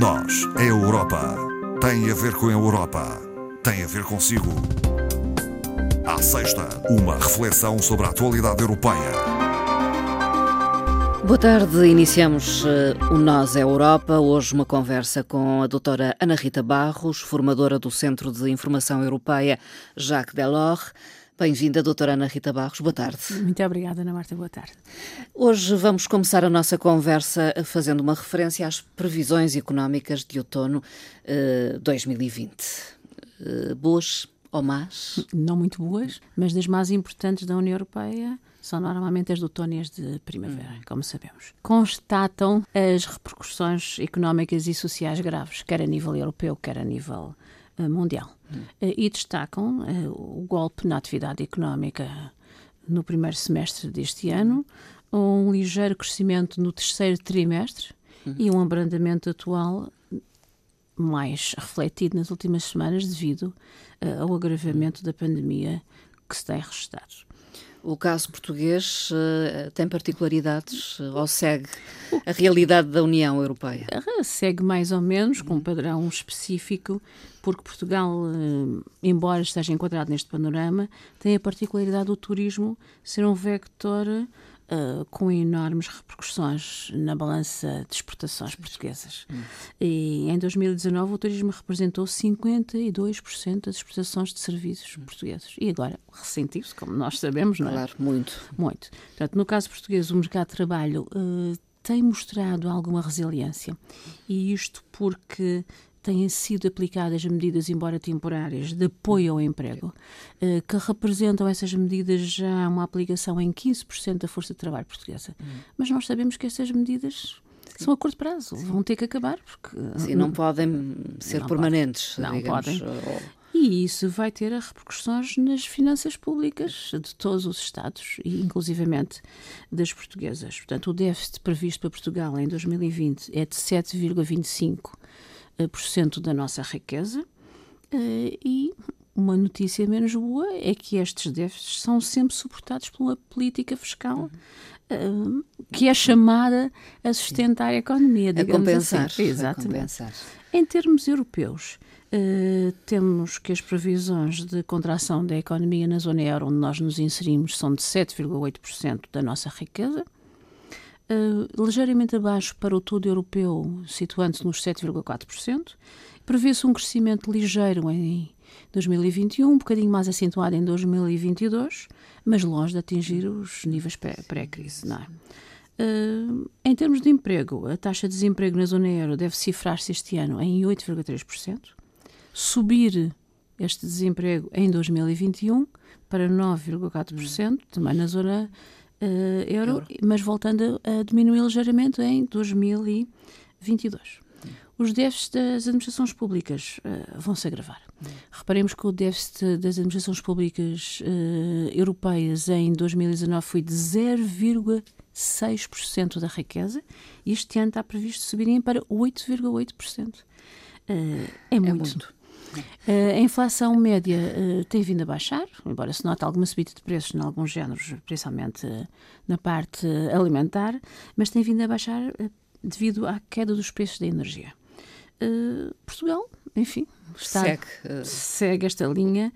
Nós, a Europa, tem a ver com a Europa, tem a ver consigo. À sexta, uma reflexão sobre a atualidade europeia. Boa tarde, iniciamos uh, o Nós é Europa. Hoje uma conversa com a doutora Ana Rita Barros, formadora do Centro de Informação Europeia Jacques Delors. Bem-vinda, doutora Ana Rita Barros. Boa tarde. Muito obrigada, Ana Marta. Boa tarde. Hoje vamos começar a nossa conversa fazendo uma referência às previsões económicas de outono uh, 2020. Uh, boas ou más? Não muito boas, mas das mais importantes da União Europeia são normalmente as de outono e as de primavera, hum. como sabemos. Constatam as repercussões económicas e sociais graves, quer a nível europeu, quer a nível uh, mundial. Uh, e destacam uh, o golpe na atividade económica no primeiro semestre deste ano, um ligeiro crescimento no terceiro trimestre hum. e um abrandamento atual mais refletido nas últimas semanas devido ao agravamento da pandemia que se tem registrado. O caso português uh, tem particularidades uh, ou segue a realidade da União Europeia? Uh, segue mais ou menos, com um padrão específico, porque Portugal, embora esteja enquadrado neste panorama, tem a particularidade do turismo ser um vector uh, com enormes repercussões na balança de exportações portuguesas. Hum. E em 2019 o turismo representou 52% das exportações de serviços hum. portugueses. E agora ressentiu-se, como nós sabemos, não é? Claro, muito. Muito. Portanto, no caso português, o mercado de trabalho uh, tem mostrado alguma resiliência. E isto porque têm sido aplicadas medidas, embora temporárias, de apoio ao emprego, eh, que representam essas medidas já uma aplicação em 15% da força de trabalho portuguesa. Hum. Mas nós sabemos que essas medidas Sim. são a curto prazo, Sim. vão ter que acabar. Porque, Sim, não, não podem ser não permanentes. Não digamos, podem. Ou... E isso vai ter repercussões nas finanças públicas de todos os Estados, e inclusivamente das portuguesas. Portanto, o déficit previsto para Portugal em 2020 é de 7,25 da nossa riqueza eh, e uma notícia menos boa é que estes déficits são sempre suportados por uma política fiscal uhum. que é chamada a sustentar a economia, a compensar, assim. Exatamente. A compensar. Em termos europeus, uh, temos que as previsões de contração da economia na zona euro, onde nós nos inserimos, são de 7,8% da nossa riqueza uh, ligeiramente abaixo para o todo europeu, situando-se nos 7,4%. Prevê-se um crescimento ligeiro em 2021, um bocadinho mais acentuado em 2022, mas longe de atingir os níveis pré-crise. Não é? Uh, em termos de emprego, a taxa de desemprego na zona euro deve cifrar-se este ano em 8,3%, subir este desemprego em 2021 para 9,4%, também na zona uh, euro, euro, mas voltando a diminuir ligeiramente em 2022. Os déficits das administrações públicas uh, vão se agravar. Reparemos que o déficit das administrações públicas uh, europeias em 2019 foi de 0,6% da riqueza e este ano está previsto subirem para 8,8%. Uh, é, muito. É muito. Uh, a inflação média uh, tem vindo a baixar, embora se note alguma subida de preços em alguns géneros, principalmente uh, na parte alimentar, mas tem vindo a baixar devido à queda dos preços da energia. Portugal, enfim, está, segue, segue esta linha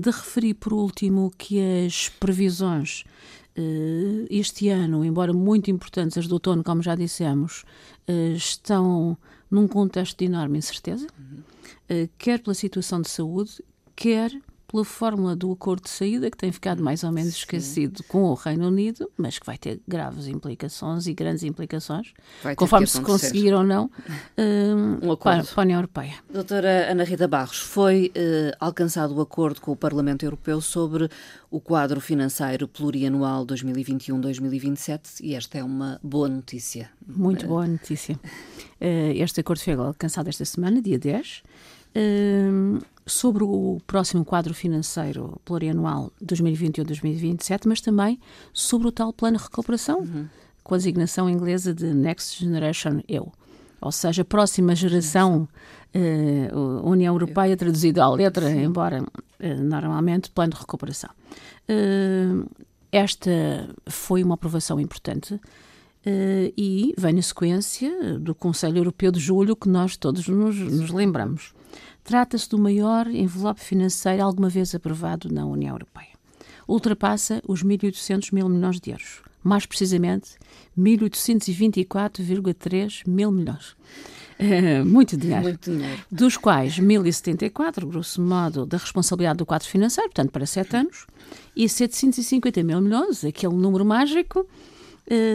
de referir, por último, que as previsões este ano, embora muito importantes, as do outono, como já dissemos, estão num contexto de enorme incerteza. Uhum eh, quer pela situação de saúde, quer pela fórmula do acordo de saída, que tem ficado mais ou menos Sim. esquecido com o Reino Unido, mas que vai ter graves implicações e grandes implicações, conforme se conseguir ou não, uh, um para, para, a União Europeia. Doutora Ana Rita Barros, foi uh, alcançado o acordo com o Parlamento Europeu sobre o quadro financeiro plurianual 2021-2027 e esta é uma boa notícia. Muito boa notícia. Uh, este acordo foi alcançado esta semana, dia 10 sobre o próximo quadro financeiro plurianual 2021-2027, mas também sobre o tal plano de recuperação, uhum. com a designação inglesa de Next Generation EU. Ou seja, próxima geração uh, União Europeia, traduzido à letra, Sim. embora uh, normalmente plano de recuperação. Uh, esta foi uma aprovação importante Uh, e vem na sequência do Conselho Europeu de Julho, que nós todos nos, nos lembramos. Trata-se do maior envelope financeiro alguma vez aprovado na União Europeia. Ultrapassa os 1.800 mil milhões de euros. Mais precisamente, 1.824,3 mil milhões. Uh, muito dinheiro. Muito dinheiro. Dos quais 1.074, grosso modo, da responsabilidade do quadro financeiro, portanto, para sete anos, e 750 mil milhões, aquele número mágico, uh,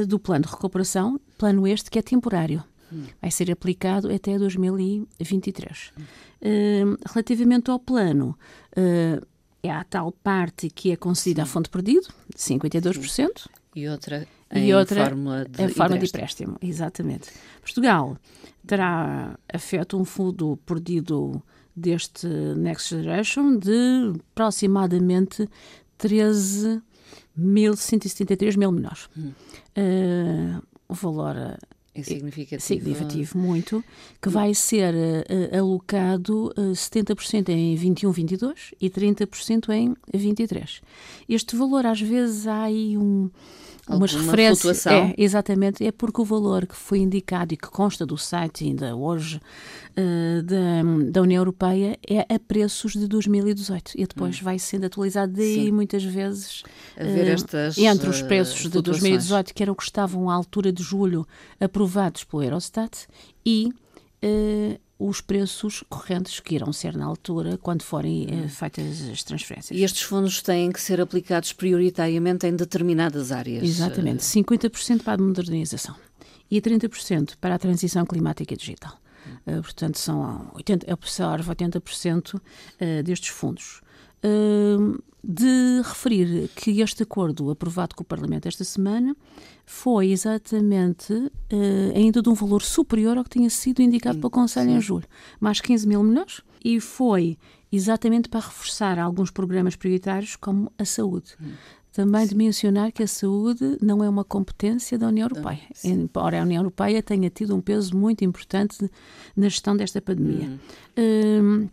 do plano de recuperação, plano este que é temporário. Vai ser aplicado até 2023. Uh, relativamente ao plano, uh, é a tal parte que é concedida à fonte perdido, 52%. E outra em e outra forma de, em forma empréstimo. de empréstimo. Exatamente. Portugal terá afeto um fundo perdido deste Next Generation de aproximadamente 13 1.173 mil menores. Hum. Uh, o valor é significativo. significativo muito, que vai ser uh, alocado uh, 70% em 21, 22 e 30% em 23. Este valor, às vezes, há aí um umas referências. Flutuação. É, exatamente, é porque o valor que foi indicado e que consta do site ainda hoje uh, da, da União Europeia é a preços de 2018 e depois hum. vai sendo atualizado daí Sim. muitas vezes uh, entre os preços uh, de 2018 que eram que estavam à altura de julho aprovados pelo Eurostat e os preços correntes que irão ser na altura quando forem uh, feitas as transferências. E estes fundos têm que ser aplicados prioritariamente em determinadas áreas? Exatamente, 50% para a modernização e 30% para a transição climática e digital. Uh, portanto, são 80, absorve 80% uh, destes fundos. Uh, de referir que este acordo aprovado com o Parlamento esta semana foi exatamente uh, ainda de um valor superior ao que tinha sido indicado sim, pelo Conselho sim. em julho, mais 15 mil milhões, e foi exatamente para reforçar alguns programas prioritários como a saúde. Hum. Também de mencionar que a saúde não é uma competência da União Europeia, sim. embora a União Europeia tenha tido um peso muito importante na gestão desta pandemia. Hum.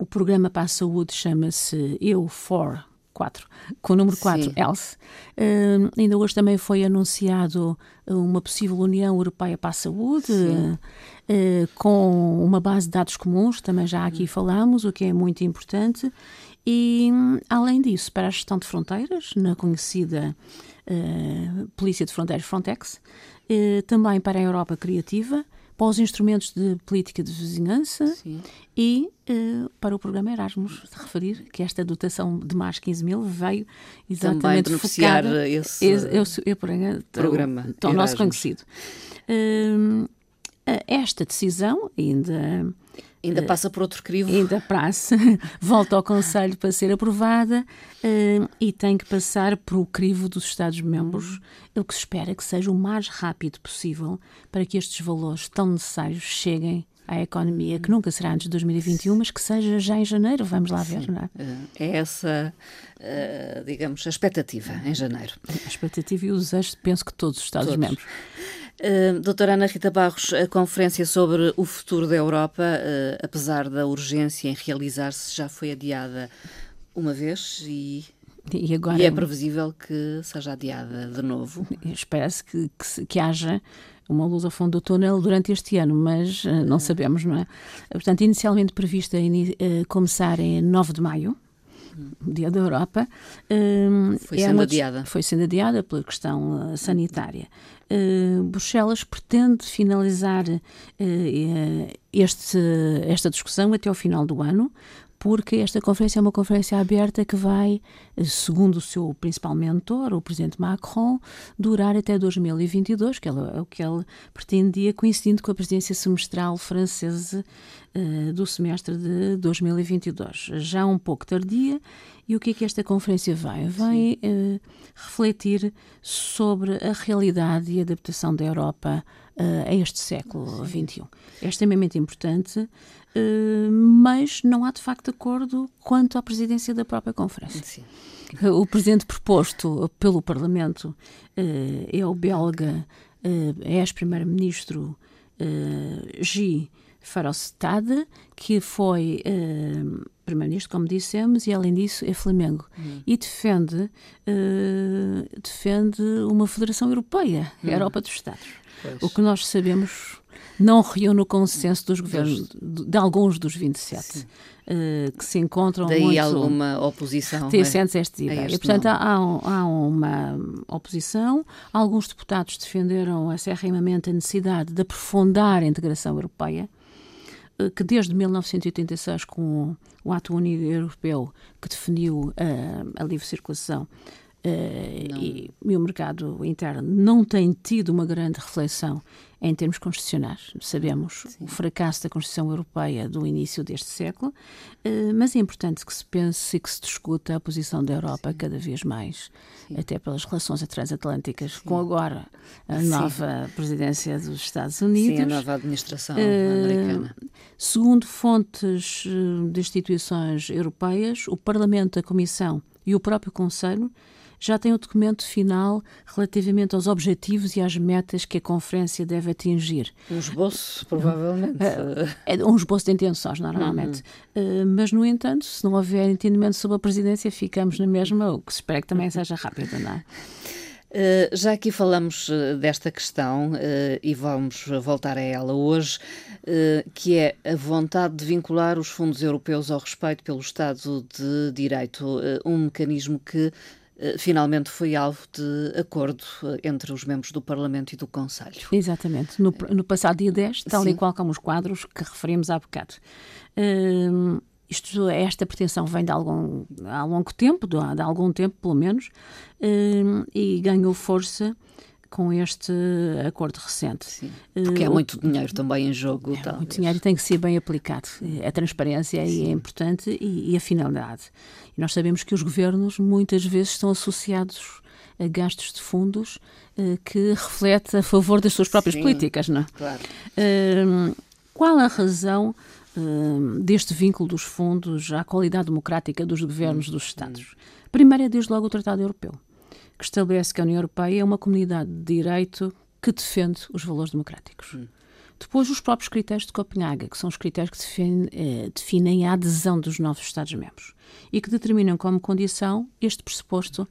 O programa para a saúde chama-se Eu for 4, com o número 4, Else. Uh, ainda hoje também foi anunciado uma possível União Europeia para a Saúde, uh, com uma base de dados comuns, também já aqui falamos, o que é muito importante. E, além disso, para a gestão de fronteiras, na conhecida uh, Polícia de Fronteiras Frontex, também para a Europa Criativa, para os instrumentos de política de vizinhança Sim. e uh, para o programa Erasmus, de referir que esta dotação de mais 15 mil veio exatamente Também focada esse, esse, esse, programa, tão nosso conhecido. Uh, esta decisão ainda Ainda passa por outro crivo. Ainda passa, volta ao Conselho para ser aprovada uh, e tem que passar por o crivo dos Estados-membros, o que se espera que seja o mais rápido possível para que estes valores tão necessários cheguem à economia, que nunca será antes de 2021, mas que seja já em janeiro, vamos lá ver, Sim. não é? Eh, é essa, uh, digamos, a expectativa, em janeiro. A expectativa e o desejo, penso que todos os Estados-membros. Uh, doutora Ana Rita Barros, a conferência sobre o futuro da Europa, uh, apesar da urgência em realizar-se, já foi adiada uma vez e, e, agora, e é previsível que seja adiada de novo. Espera-se que, que, que, haja uma luz ao fundo do túnel durante este ano, mas uh, não sabemos, não é? Portanto, inicialmente prevista começar em 9 de maio, Dia da Europa. foi é sendo adiada. Foi sendo adiada pela questão sanitária. Uh, Bruxelas pretende finalizar uh, este, esta discussão até ao final do ano, porque esta conferência é uma conferência aberta que vai, segundo o seu principal mentor, o presidente Macron, durar até 2022, que é o que ele pretendia, coincidindo com a presidência semestral francesa uh, do semestre de 2022. Já um pouco tardia, e o que é que esta conferência vai? Vai uh, refletir sobre a realidade e adaptação da Europa uh, a este século XXI. É extremamente importante eh, mas não há de facto acordo quanto à presidência da própria Conferência. Sim. O presidente proposto pelo Parlamento uh, é o belga uh, ex-primeiro-ministro uh, Guy Farostade, que foi uh, primeiro-ministro, como dissemos, e além disso é Flamengo. Uhum. E defende, uh, defende uma federação europeia, a uhum. Europa dos Estados. Pois. O que nós sabemos não reúne o consenso dos governos, de, de alguns dos 27, uh, eh, que se encontram Daí muito alguma oposição reticentes é? esta ideia. E, portanto, há, há, uma oposição. Alguns deputados defenderam acerrimamente a necessidade de aprofundar a integração europeia, uh, que desde 1986, com o Ato Único Europeu, que definiu uh, a livre circulação, e, e, o mercado interno não tem tido uma grande reflexão em termos constitucionais. Sabemos Sim. o fracasso da Constituição Europeia do início deste século, uh, mas é importante que se pense e que se discuta a posição da Europa Sim. cada vez mais, Sim. até pelas relações transatlânticas, com agora a nova presidência dos Estados Unidos. Sim, a nova administração uh, americana. Segundo fontes de instituições europeias, o Parlamento, a Comissão e o próprio Conselho já tem o documento final relativamente aos objetivos e às metas que a conferência deve atingir. Um esboço, provavelmente. É, um esboço de intenções, normalmente. Uhum. Uh, mas, no entanto, se não houver entendimento sobre a presidência, ficamos na mesma, o que se espera que também seja rápido, não é? Uh, já aqui falamos uh, desta questão uh, e vamos voltar a ela hoje, que é a vontade de vincular os fundos europeus ao respeito pelo Estado de Direito, um mecanismo que eh, finalmente foi alvo de acordo eh, entre os membros do Parlamento e do Conselho. Exatamente. No, no passado dia 10, tal Sim. e qual como os quadros que referimos há bocado. Uh, isto, esta pretensão vem de algum, há longo tempo, de, de algum tempo pelo menos, uh, e ganhou força com este acordo recente. Sim, porque uh, é muito dinheiro também em jogo. É muito dinheiro tem que ser bem aplicado. A transparência Sim. é importante e, e, a finalidade. E nós sabemos que os governos muitas vezes estão associados a gastos de fundos uh, que reflete a favor das suas próprias Sim, políticas, não? É? Claro. Uh, qual a razão deste vínculo dos fundos à qualidade democrática dos governos hum, dos Estados? Hum. Primeiro é desde logo o Tratado Europeu que estabelece que a União Europeia é uma comunidade de direito que defende os valores democráticos. Hum. Depois, os próprios critérios de Copenhaga, que são os critérios que definem, eh, definem a adesão dos novos Estados-membros e que determinam como condição este pressuposto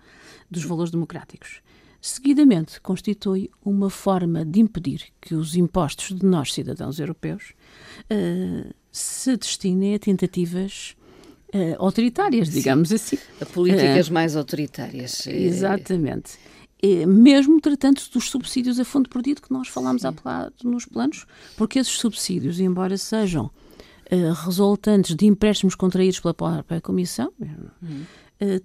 dos valores democráticos. Seguidamente, constitui uma forma de impedir que os impostos de nós, cidadãos europeus, eh, se destinem a tentativas uh, autoritárias, digamos Sim. assim. A políticas uh, mais autoritárias. Exatamente. E mesmo tratando-se dos subsídios a fundo perdido que nós falámos há nos planos, porque esses subsídios, embora sejam uh, resultantes de empréstimos contraídos pela própria Comissão, uhum.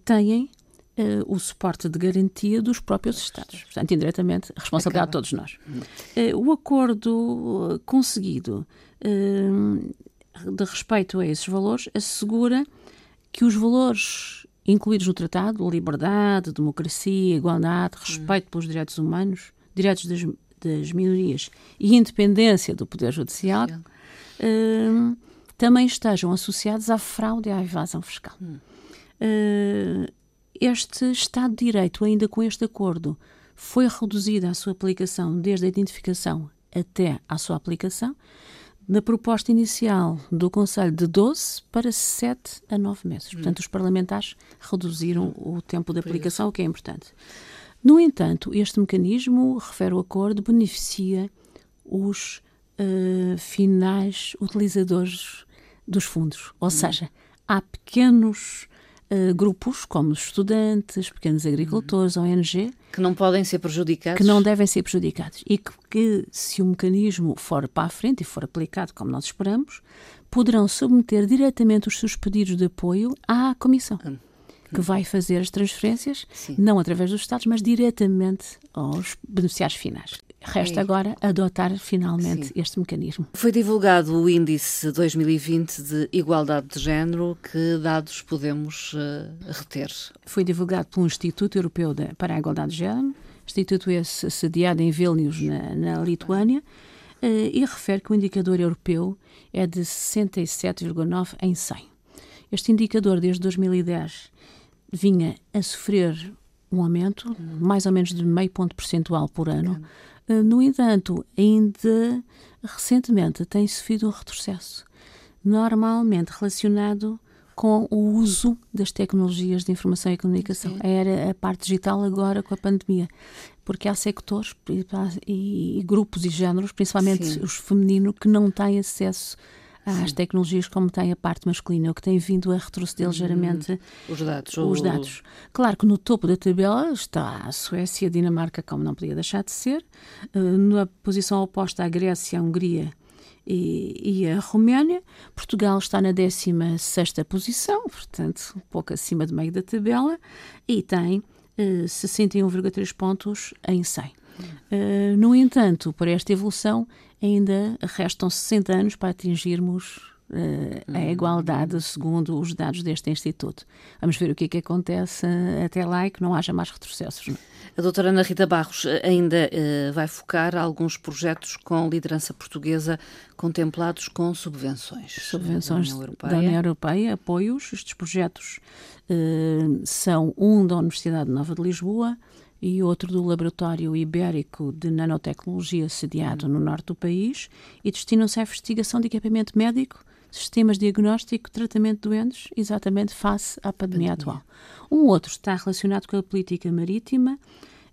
têm Uh, o suporte de garantia dos próprios Estados. Portanto, indiretamente, a responsabilidade Acaba. de todos nós. Uh, o acordo uh, conseguido de respeito a esses valores assegura que os valores incluídos no tratado, liberdade, democracia, igualdade, respeito pelos direitos humanos, direitos das, das minorias e independência do Poder Judicial, uh, também estejam associados à fraude e à evasão fiscal. Uh, este Estado de Direito, ainda com este acordo, foi reduzida a sua aplicação desde a identificação até à sua aplicação, na proposta inicial do Conselho de 12 para 7 a 9 meses. Hum. Portanto, os parlamentares reduziram o tempo de aplicação, o que é importante. No entanto, este mecanismo, refere o acordo, beneficia os uh, finais utilizadores dos fundos. Ou hum. seja, há pequenos uh, grupos, como estudantes, pequenos agricultores, uhum. ONG. Que não podem ser prejudicados. Que não devem ser prejudicados. E que, que, se o mecanismo for para a frente e for aplicado como nós esperamos, poderão submeter diretamente os seus pedidos de apoio à Comissão. Uhum que vai fazer as transferências, Sim. não através dos Estados, mas diretamente aos beneficiários finais. Resta é. agora adotar finalmente Sim. este mecanismo. Foi divulgado o Índice 2020 de Igualdade de Género. Que dados podemos uh, reter? Foi divulgado pelo Instituto Europeu de, para a Igualdade de Género, instituto esse sediado em Vilnius, na, na Lituânia, uh, e refere que o indicador europeu é de 67,9 em 100. Este indicador, desde 2010, vinha a sofrer um aumento, mais ou menos de meio ponto percentual por ano. Uhum. no entanto, ainda recentemente tem sofrido um retrocesso, normalmente relacionado com o uso das tecnologias de informação e comunicação. Era a parte digital agora com a pandemia. Porque há sectores e, grupos e géneros, principalmente Sim. os femininos, que não têm acesso às Sim. tecnologias como tem a parte masculina, o que tem vindo a retroceder ligeiramente hum, os dados. Os dados. Claro que no topo da tabela está a Suécia, a Dinamarca, como não podia deixar de ser, uh, na posição oposta à Grécia, a Hungria e, e, a Roménia. Portugal está na 16 posição, portanto, um pouco acima de meio da tabela, e tem uh, eh, 61,3 pontos em 100. Uh, no entanto, para esta evolução, ainda restam 60 anos para atingirmos uh, a uhum. igualdade, segundo os dados deste Instituto. Vamos ver o que é que acontece até lá e que não haja mais retrocessos. Não? É? A doutora Ana Rita Barros eh, ainda uh, vai focar alguns projetos com liderança portuguesa contemplados com subvenções. Subvenções da União Europeia, da União Europeia apoios. Estes projetos uh, são um da Universidade Nova de Lisboa, e outro do Laboratório Ibérico de Nanotecnologia sediado no norte do país e destinam-se à investigação de equipamento médico, sistemas diagnóstico tratamento de doentes, exatamente face à pandemia, pandemia, atual. Um outro está relacionado com a política marítima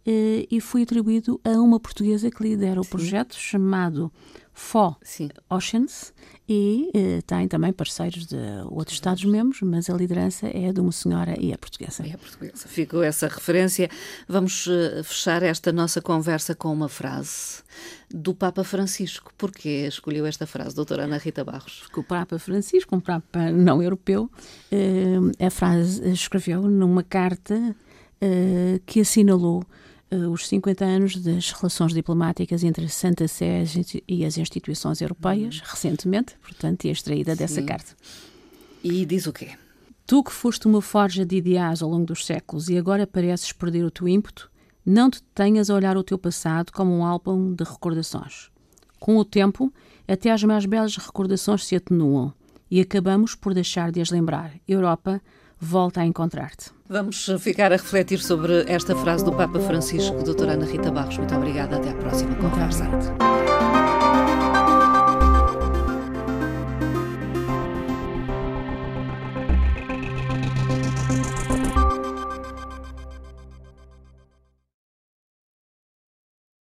e foi atribuído a uma portuguesa que lidera o Sim. projeto chamado FO Sim. Oceans e eh, tem também parceiros de outros Estados-membros, mas a liderança é de uma senhora e é portuguesa. É portuguesa. Ficou essa referência. Vamos eh, fechar esta nossa conversa com uma frase do Papa Francisco. Porquê escolheu esta frase, doutora Ana Rita Barros? Porque o Papa Francisco, um Papa não europeu, eh, a frase escreveu numa carta eh, que assinalou uh, os 50 anos das relações diplomáticas entre a Santa Sé e as instituições europeias, uhum. recentemente, portanto, e extraída Sim. dessa carta. E diz o quê? Tu que foste uma forja de ideais ao longo dos séculos e agora pareces perder o teu ímpeto, não te tenhas a olhar o teu passado como um álbum de recordações. Com o tempo, até as mais belas recordações se atenuam e acabamos por deixar de as lembrar. Europa volta a encontrar-te. Vamos ficar a refletir sobre esta frase do Papa Francisco, doutora Ana Rita Barros. Muito obrigada. Até à próxima conversa.